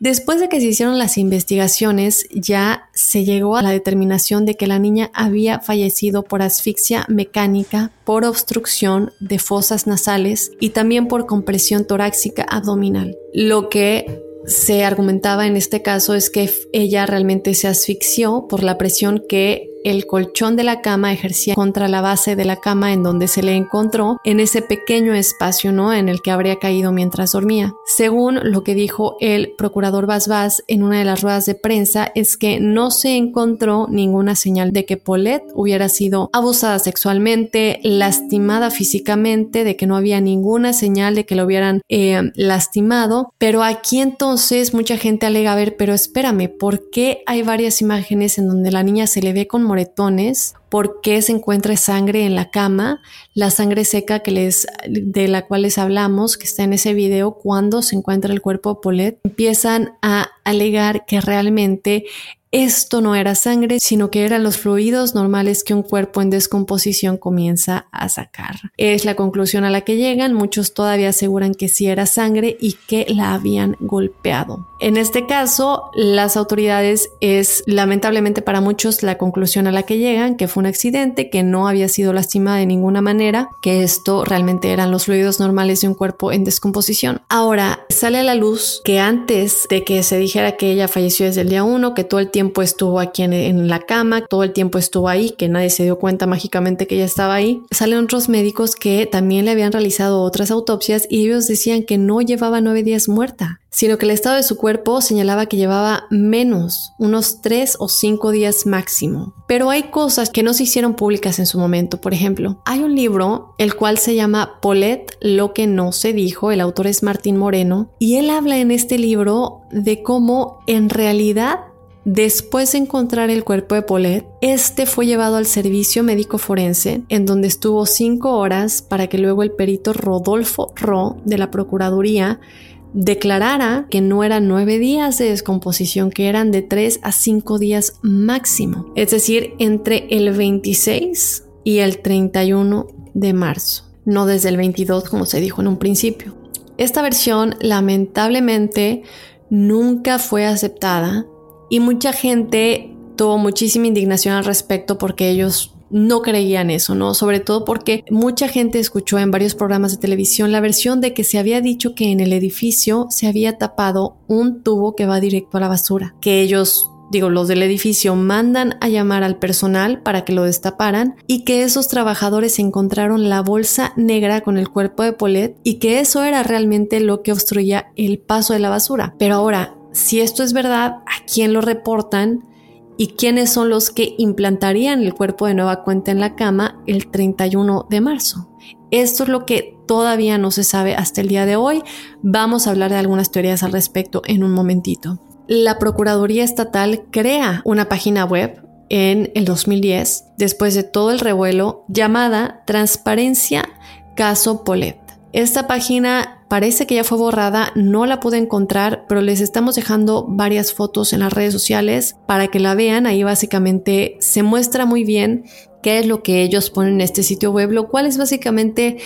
Después de que se hicieron las investigaciones, ya se llegó a la determinación de que la niña había fallecido por asfixia mecánica, por obstrucción de fosas nasales y también por compresión torácica abdominal. Lo que se argumentaba en este caso es que ella realmente se asfixió por la presión que el colchón de la cama ejercía contra la base de la cama en donde se le encontró en ese pequeño espacio, ¿no? En el que habría caído mientras dormía. Según lo que dijo el procurador Basbás en una de las ruedas de prensa, es que no se encontró ninguna señal de que Paulette hubiera sido abusada sexualmente, lastimada físicamente, de que no había ninguna señal de que lo hubieran eh, lastimado. Pero aquí entonces mucha gente alega, a ver, pero espérame, ¿por qué hay varias imágenes en donde la niña se le ve con moretones, por qué se encuentra sangre en la cama, la sangre seca que les, de la cual les hablamos, que está en ese video, cuando se encuentra el cuerpo de Paulette, empiezan a alegar que realmente esto no era sangre, sino que eran los fluidos normales que un cuerpo en descomposición comienza a sacar. Es la conclusión a la que llegan. Muchos todavía aseguran que sí era sangre y que la habían golpeado. En este caso, las autoridades es lamentablemente para muchos la conclusión a la que llegan, que fue un accidente, que no había sido lastimada de ninguna manera, que esto realmente eran los fluidos normales de un cuerpo en descomposición. Ahora, sale a la luz que antes de que se dijera que ella falleció desde el día 1, que todo el tiempo estuvo aquí en, la cama, todo el tiempo estuvo ahí, que nadie se dio cuenta mágicamente que ella estaba ahí. Salen otros médicos que también le habían realizado otras autopsias y ellos decían que no llevaba nueve días muerta, sino que el estado de su cuerpo señalaba que llevaba menos, unos tres o cinco días máximo. Pero hay cosas que no se hicieron públicas en su momento. Por ejemplo, hay un libro el cual se llama Paulette, lo que no se dijo, el autor es Martín Moreno, y él habla en este libro de cómo en realidad Después de encontrar el cuerpo de Paulette, este fue llevado al servicio médico forense, en donde estuvo cinco horas para que luego el perito Rodolfo Ro de la Procuraduría declarara que no eran nueve días de descomposición, que eran de tres a cinco días máximo, es decir, entre el 26 y el 31 de marzo, no desde el 22 como se dijo en un principio. Esta versión lamentablemente nunca fue aceptada y mucha gente tuvo muchísima indignación al respecto porque ellos no creían eso, ¿no? Sobre todo porque mucha gente escuchó en varios programas de televisión la versión de que se había dicho que en el edificio se había tapado un tubo que va directo a la basura, que ellos digo, los del edificio mandan a llamar al personal para que lo destaparan y que esos trabajadores encontraron la bolsa negra con el cuerpo de Paulette y que eso era realmente lo que obstruía el paso de la basura. Pero ahora, si esto es verdad, ¿a quién lo reportan? ¿Y quiénes son los que implantarían el cuerpo de nueva cuenta en la cama el 31 de marzo? Esto es lo que todavía no se sabe hasta el día de hoy. Vamos a hablar de algunas teorías al respecto en un momentito. La Procuraduría Estatal crea una página web en el 2010, después de todo el revuelo, llamada Transparencia Caso Polet. Esta página parece que ya fue borrada, no la pude encontrar, pero les estamos dejando varias fotos en las redes sociales para que la vean. Ahí básicamente se muestra muy bien qué es lo que ellos ponen en este sitio web, lo cual es básicamente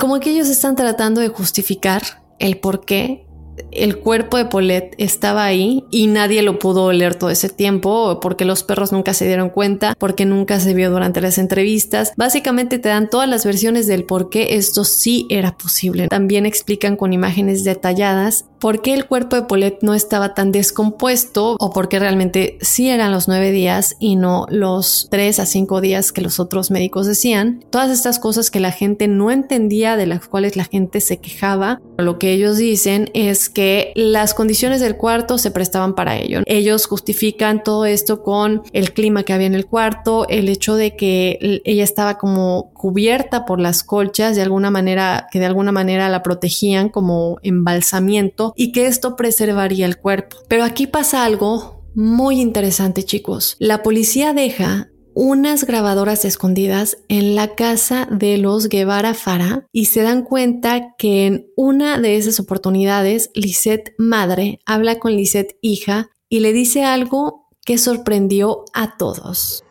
como que ellos están tratando de justificar el por qué el cuerpo de Paulette estaba ahí y nadie lo pudo oler todo ese tiempo porque los perros nunca se dieron cuenta, porque nunca se vio durante las entrevistas. Básicamente te dan todas las versiones del por qué esto sí era posible. También explican con imágenes detalladas por qué el cuerpo de Paulette no estaba tan descompuesto o por qué realmente sí eran los nueve días y no los tres a cinco días que los otros médicos decían. Todas estas cosas que la gente no entendía, de las cuales la gente se quejaba. Lo que ellos dicen es que las condiciones del cuarto se prestaban para ello. Ellos justifican todo esto con el clima que había en el cuarto, el hecho de que ella estaba como cubierta por las colchas de alguna manera, que de alguna manera la protegían como embalsamiento y que esto preservaría el cuerpo. Pero aquí pasa algo muy interesante, chicos. La policía deja unas grabadoras escondidas en la casa de los Guevara Fara y se dan cuenta que en una de esas oportunidades Lisette madre habla con Lisette hija y le dice algo que sorprendió a todos.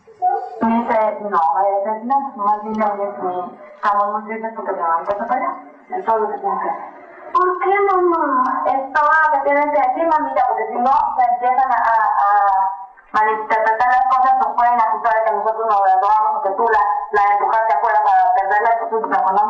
Me dice, no, no, se van a que. ¿Por qué? Esto decir, mamita, porque si no se empiezan a, malinterpretar las cosas nos pueden acusar de que nosotros nos graduamos o que tú la, la empujaste afuera para perderla, entonces mejor no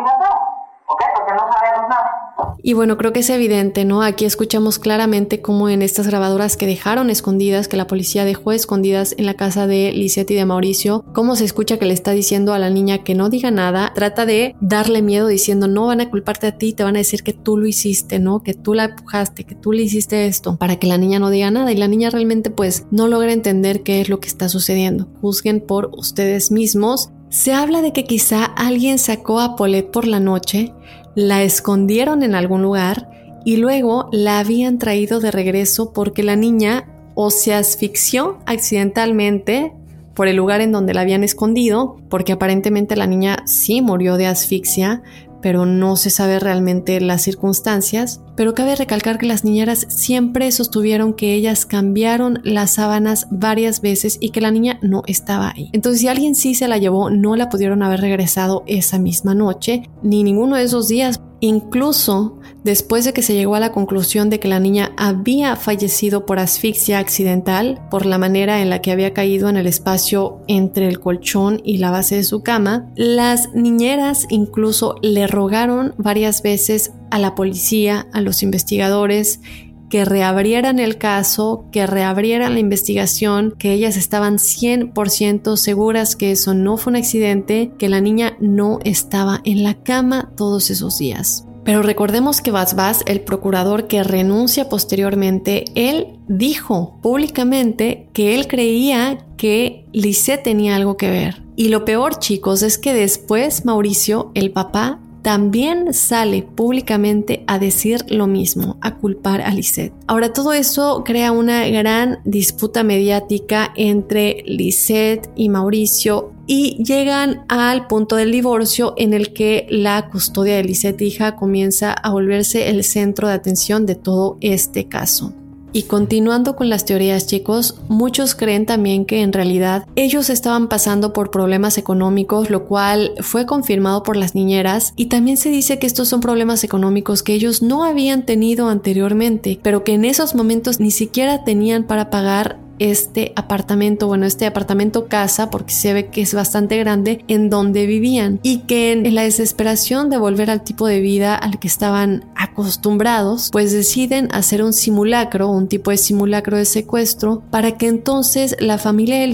¿ok? Porque no sabemos nada. Y bueno, creo que es evidente, ¿no? Aquí escuchamos claramente cómo en estas grabadoras que dejaron escondidas, que la policía dejó escondidas en la casa de Lisette y de Mauricio, cómo se escucha que le está diciendo a la niña que no diga nada, trata de darle miedo diciendo no van a culparte a ti, te van a decir que tú lo hiciste, ¿no? Que tú la empujaste, que tú le hiciste esto, para que la niña no diga nada y la niña realmente pues no logra entender qué es lo que está sucediendo. Juzguen por ustedes mismos. Se habla de que quizá alguien sacó a Paulette por la noche, la escondieron en algún lugar y luego la habían traído de regreso porque la niña o se asfixió accidentalmente por el lugar en donde la habían escondido, porque aparentemente la niña sí murió de asfixia, pero no se sabe realmente las circunstancias. Pero cabe recalcar que las niñeras siempre sostuvieron que ellas cambiaron las sábanas varias veces y que la niña no estaba ahí. Entonces, si alguien sí se la llevó, no la pudieron haber regresado esa misma noche, ni ninguno de esos días. Incluso después de que se llegó a la conclusión de que la niña había fallecido por asfixia accidental, por la manera en la que había caído en el espacio entre el colchón y la base de su cama, las niñeras incluso le rogaron varias veces a la policía, a los investigadores, que reabrieran el caso, que reabrieran la investigación, que ellas estaban 100% seguras que eso no fue un accidente, que la niña no estaba en la cama todos esos días. Pero recordemos que Bas el procurador que renuncia posteriormente, él dijo públicamente que él creía que Lisette tenía algo que ver. Y lo peor, chicos, es que después Mauricio, el papá, también sale públicamente a decir lo mismo, a culpar a Lisette. Ahora todo eso crea una gran disputa mediática entre Lisette y Mauricio y llegan al punto del divorcio en el que la custodia de Lisette hija comienza a volverse el centro de atención de todo este caso. Y continuando con las teorías, chicos, muchos creen también que en realidad ellos estaban pasando por problemas económicos, lo cual fue confirmado por las niñeras, y también se dice que estos son problemas económicos que ellos no habían tenido anteriormente, pero que en esos momentos ni siquiera tenían para pagar este apartamento, bueno, este apartamento casa, porque se ve que es bastante grande, en donde vivían. Y que en la desesperación de volver al tipo de vida al que estaban acostumbrados, pues deciden hacer un simulacro, un tipo de simulacro de secuestro, para que entonces la familia de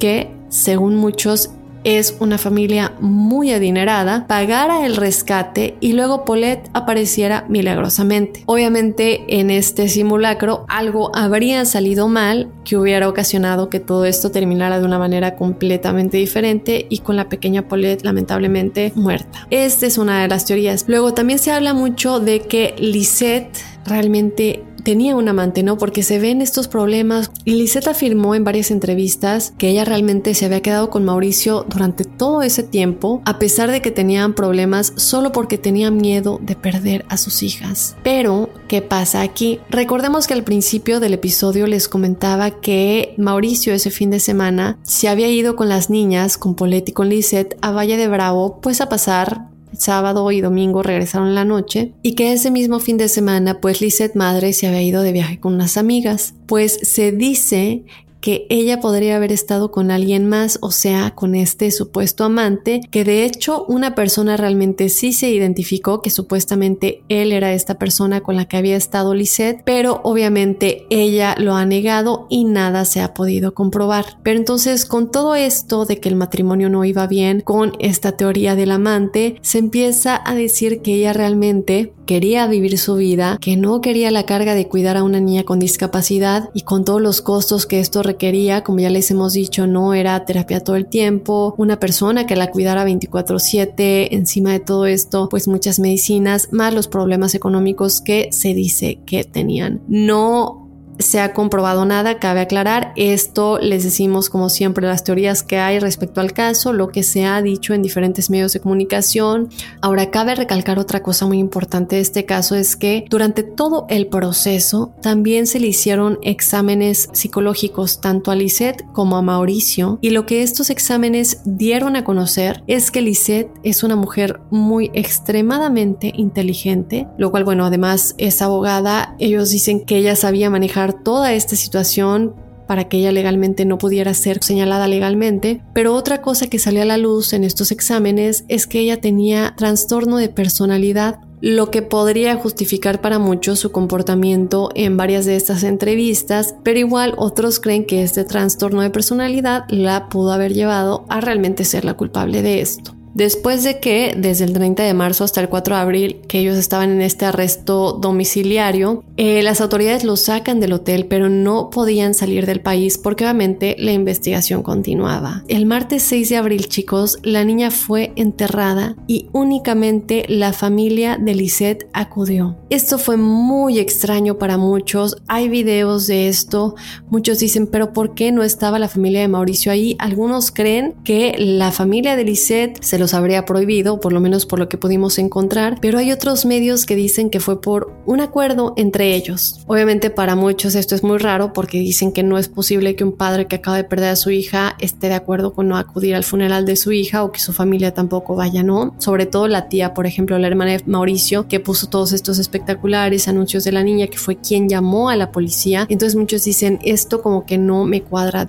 que según muchos es una familia muy adinerada, pagara el rescate y luego Paulette apareciera milagrosamente. Obviamente en este simulacro algo habría salido mal que hubiera ocasionado que todo esto terminara de una manera completamente diferente y con la pequeña Paulette lamentablemente muerta. Esta es una de las teorías. Luego también se habla mucho de que Lisette realmente tenía un amante, ¿no? Porque se ven estos problemas. Y Lisette afirmó en varias entrevistas que ella realmente se había quedado con Mauricio durante todo ese tiempo, a pesar de que tenían problemas solo porque tenía miedo de perder a sus hijas. Pero, ¿qué pasa aquí? Recordemos que al principio del episodio les comentaba que Mauricio ese fin de semana se había ido con las niñas, con Polet y con Lisette, a Valle de Bravo, pues a pasar sábado y domingo regresaron la noche y que ese mismo fin de semana pues Lizeth madre se había ido de viaje con unas amigas. Pues se dice que ella podría haber estado con alguien más, o sea, con este supuesto amante, que de hecho una persona realmente sí se identificó que supuestamente él era esta persona con la que había estado Lisette, pero obviamente ella lo ha negado y nada se ha podido comprobar. Pero entonces con todo esto de que el matrimonio no iba bien, con esta teoría del amante, se empieza a decir que ella realmente quería vivir su vida, que no quería la carga de cuidar a una niña con discapacidad y con todos los costos que esto requería, como ya les hemos dicho, no era terapia todo el tiempo, una persona que la cuidara 24/7, encima de todo esto, pues muchas medicinas, más los problemas económicos que se dice que tenían. No se ha comprobado nada, cabe aclarar. Esto les decimos como siempre las teorías que hay respecto al caso, lo que se ha dicho en diferentes medios de comunicación. Ahora cabe recalcar otra cosa muy importante de este caso es que durante todo el proceso también se le hicieron exámenes psicológicos tanto a Lisette como a Mauricio y lo que estos exámenes dieron a conocer es que Lisette es una mujer muy extremadamente inteligente, lo cual bueno, además es abogada, ellos dicen que ella sabía manejar toda esta situación para que ella legalmente no pudiera ser señalada legalmente, pero otra cosa que salió a la luz en estos exámenes es que ella tenía trastorno de personalidad, lo que podría justificar para muchos su comportamiento en varias de estas entrevistas, pero igual otros creen que este trastorno de personalidad la pudo haber llevado a realmente ser la culpable de esto. Después de que desde el 30 de marzo hasta el 4 de abril que ellos estaban en este arresto domiciliario, eh, las autoridades los sacan del hotel pero no podían salir del país porque obviamente la investigación continuaba. El martes 6 de abril chicos, la niña fue enterrada y únicamente la familia de Lisette acudió. Esto fue muy extraño para muchos, hay videos de esto, muchos dicen pero ¿por qué no estaba la familia de Mauricio ahí? Algunos creen que la familia de Lisette se los habría prohibido, por lo menos por lo que pudimos encontrar, pero hay otros medios que dicen que fue por un acuerdo entre ellos. Obviamente para muchos esto es muy raro porque dicen que no es posible que un padre que acaba de perder a su hija esté de acuerdo con no acudir al funeral de su hija o que su familia tampoco vaya, ¿no? Sobre todo la tía, por ejemplo, la hermana de Mauricio, que puso todos estos espectaculares anuncios de la niña, que fue quien llamó a la policía. Entonces muchos dicen, esto como que no me cuadra.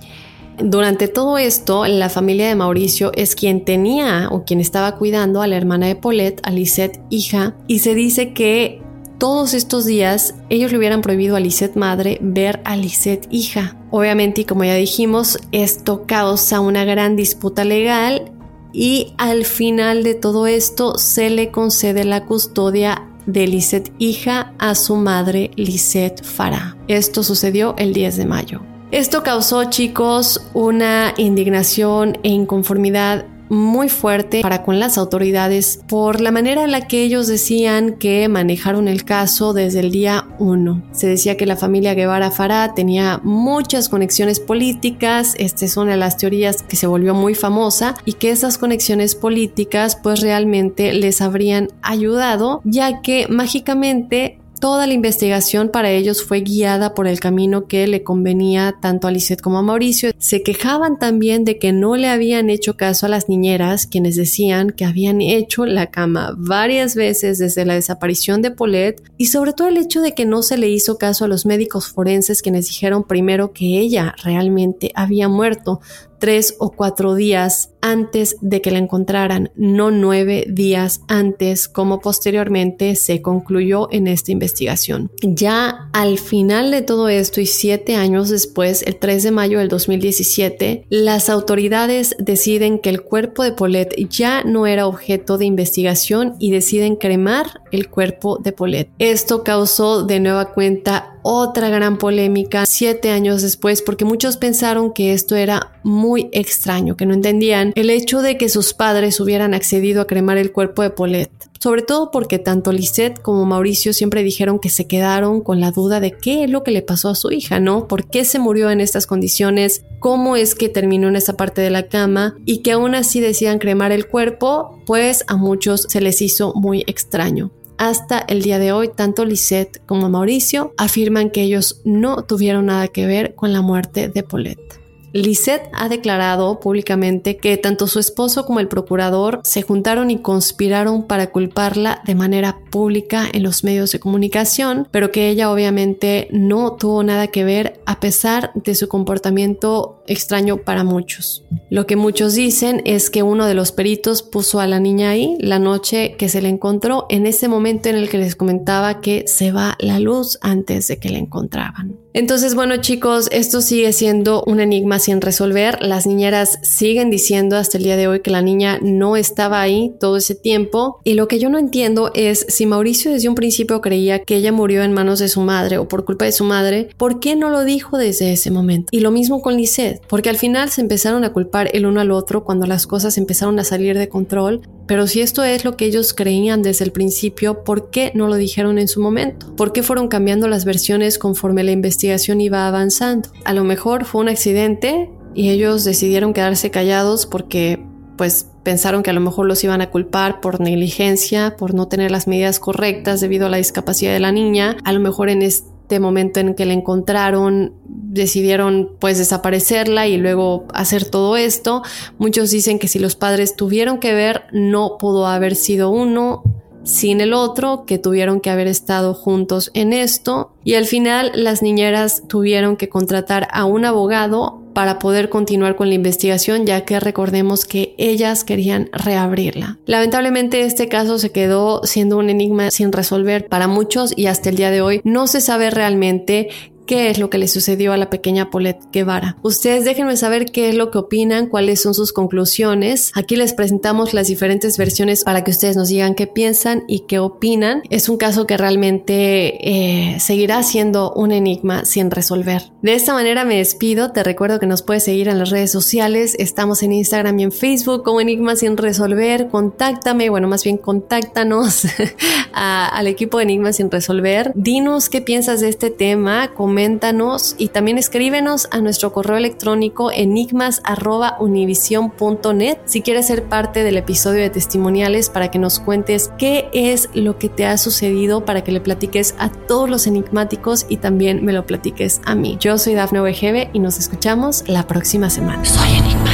Durante todo esto, la familia de Mauricio es quien tenía o quien estaba cuidando a la hermana de Paulette, a Lisette hija, y se dice que todos estos días ellos le hubieran prohibido a Lisette madre ver a Lisette hija. Obviamente, y como ya dijimos, esto causa una gran disputa legal y al final de todo esto se le concede la custodia de Lisette hija a su madre Lisette Farah. Esto sucedió el 10 de mayo. Esto causó, chicos, una indignación e inconformidad muy fuerte para con las autoridades por la manera en la que ellos decían que manejaron el caso desde el día 1. Se decía que la familia Guevara Farah tenía muchas conexiones políticas, esta es una de las teorías que se volvió muy famosa y que esas conexiones políticas pues realmente les habrían ayudado ya que mágicamente Toda la investigación para ellos fue guiada por el camino que le convenía tanto a Lisette como a Mauricio. Se quejaban también de que no le habían hecho caso a las niñeras, quienes decían que habían hecho la cama varias veces desde la desaparición de Paulette y sobre todo el hecho de que no se le hizo caso a los médicos forenses quienes dijeron primero que ella realmente había muerto tres o cuatro días antes de que la encontraran, no nueve días antes, como posteriormente se concluyó en esta investigación. Ya al final de todo esto y siete años después, el 3 de mayo del 2017, las autoridades deciden que el cuerpo de Paulette ya no era objeto de investigación y deciden cremar el cuerpo de Paulette. Esto causó de nueva cuenta otra gran polémica siete años después porque muchos pensaron que esto era muy extraño, que no entendían el hecho de que sus padres hubieran accedido a cremar el cuerpo de Paulette. Sobre todo porque tanto Lisette como Mauricio siempre dijeron que se quedaron con la duda de qué es lo que le pasó a su hija, ¿no? ¿Por qué se murió en estas condiciones? ¿Cómo es que terminó en esa parte de la cama? Y que aún así decían cremar el cuerpo, pues a muchos se les hizo muy extraño. Hasta el día de hoy, tanto Lisette como Mauricio afirman que ellos no tuvieron nada que ver con la muerte de Paulette. Lisette ha declarado públicamente que tanto su esposo como el procurador se juntaron y conspiraron para culparla de manera pública en los medios de comunicación, pero que ella obviamente no tuvo nada que ver a pesar de su comportamiento extraño para muchos. Lo que muchos dicen es que uno de los peritos puso a la niña ahí la noche que se le encontró, en ese momento en el que les comentaba que se va la luz antes de que la encontraban. Entonces, bueno chicos, esto sigue siendo un enigma sin resolver. Las niñeras siguen diciendo hasta el día de hoy que la niña no estaba ahí todo ese tiempo. Y lo que yo no entiendo es si Mauricio desde un principio creía que ella murió en manos de su madre o por culpa de su madre, ¿por qué no lo dijo desde ese momento? Y lo mismo con Lisette, porque al final se empezaron a culpar el uno al otro cuando las cosas empezaron a salir de control. Pero si esto es lo que ellos creían desde el principio, ¿por qué no lo dijeron en su momento? ¿Por qué fueron cambiando las versiones conforme la investigación iba avanzando. A lo mejor fue un accidente y ellos decidieron quedarse callados porque pues pensaron que a lo mejor los iban a culpar por negligencia, por no tener las medidas correctas debido a la discapacidad de la niña. A lo mejor en este momento en que la encontraron decidieron pues desaparecerla y luego hacer todo esto. Muchos dicen que si los padres tuvieron que ver, no pudo haber sido uno sin el otro, que tuvieron que haber estado juntos en esto y al final las niñeras tuvieron que contratar a un abogado para poder continuar con la investigación ya que recordemos que ellas querían reabrirla. Lamentablemente este caso se quedó siendo un enigma sin resolver para muchos y hasta el día de hoy no se sabe realmente qué es lo que le sucedió a la pequeña Paulette Guevara. Ustedes déjenme saber qué es lo que opinan, cuáles son sus conclusiones. Aquí les presentamos las diferentes versiones para que ustedes nos digan qué piensan y qué opinan. Es un caso que realmente eh, seguirá siendo un enigma sin resolver. De esta manera me despido. Te recuerdo que nos puedes seguir en las redes sociales. Estamos en Instagram y en Facebook como Enigma sin resolver. Contáctame, bueno, más bien contáctanos al equipo de Enigma sin resolver. Dinos qué piensas de este tema coméntanos y también escríbenos a nuestro correo electrónico enigmas.univision.net si quieres ser parte del episodio de testimoniales para que nos cuentes qué es lo que te ha sucedido para que le platiques a todos los enigmáticos y también me lo platiques a mí. Yo soy Dafne Wegebe y nos escuchamos la próxima semana. Soy enigmático.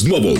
Boost Mobile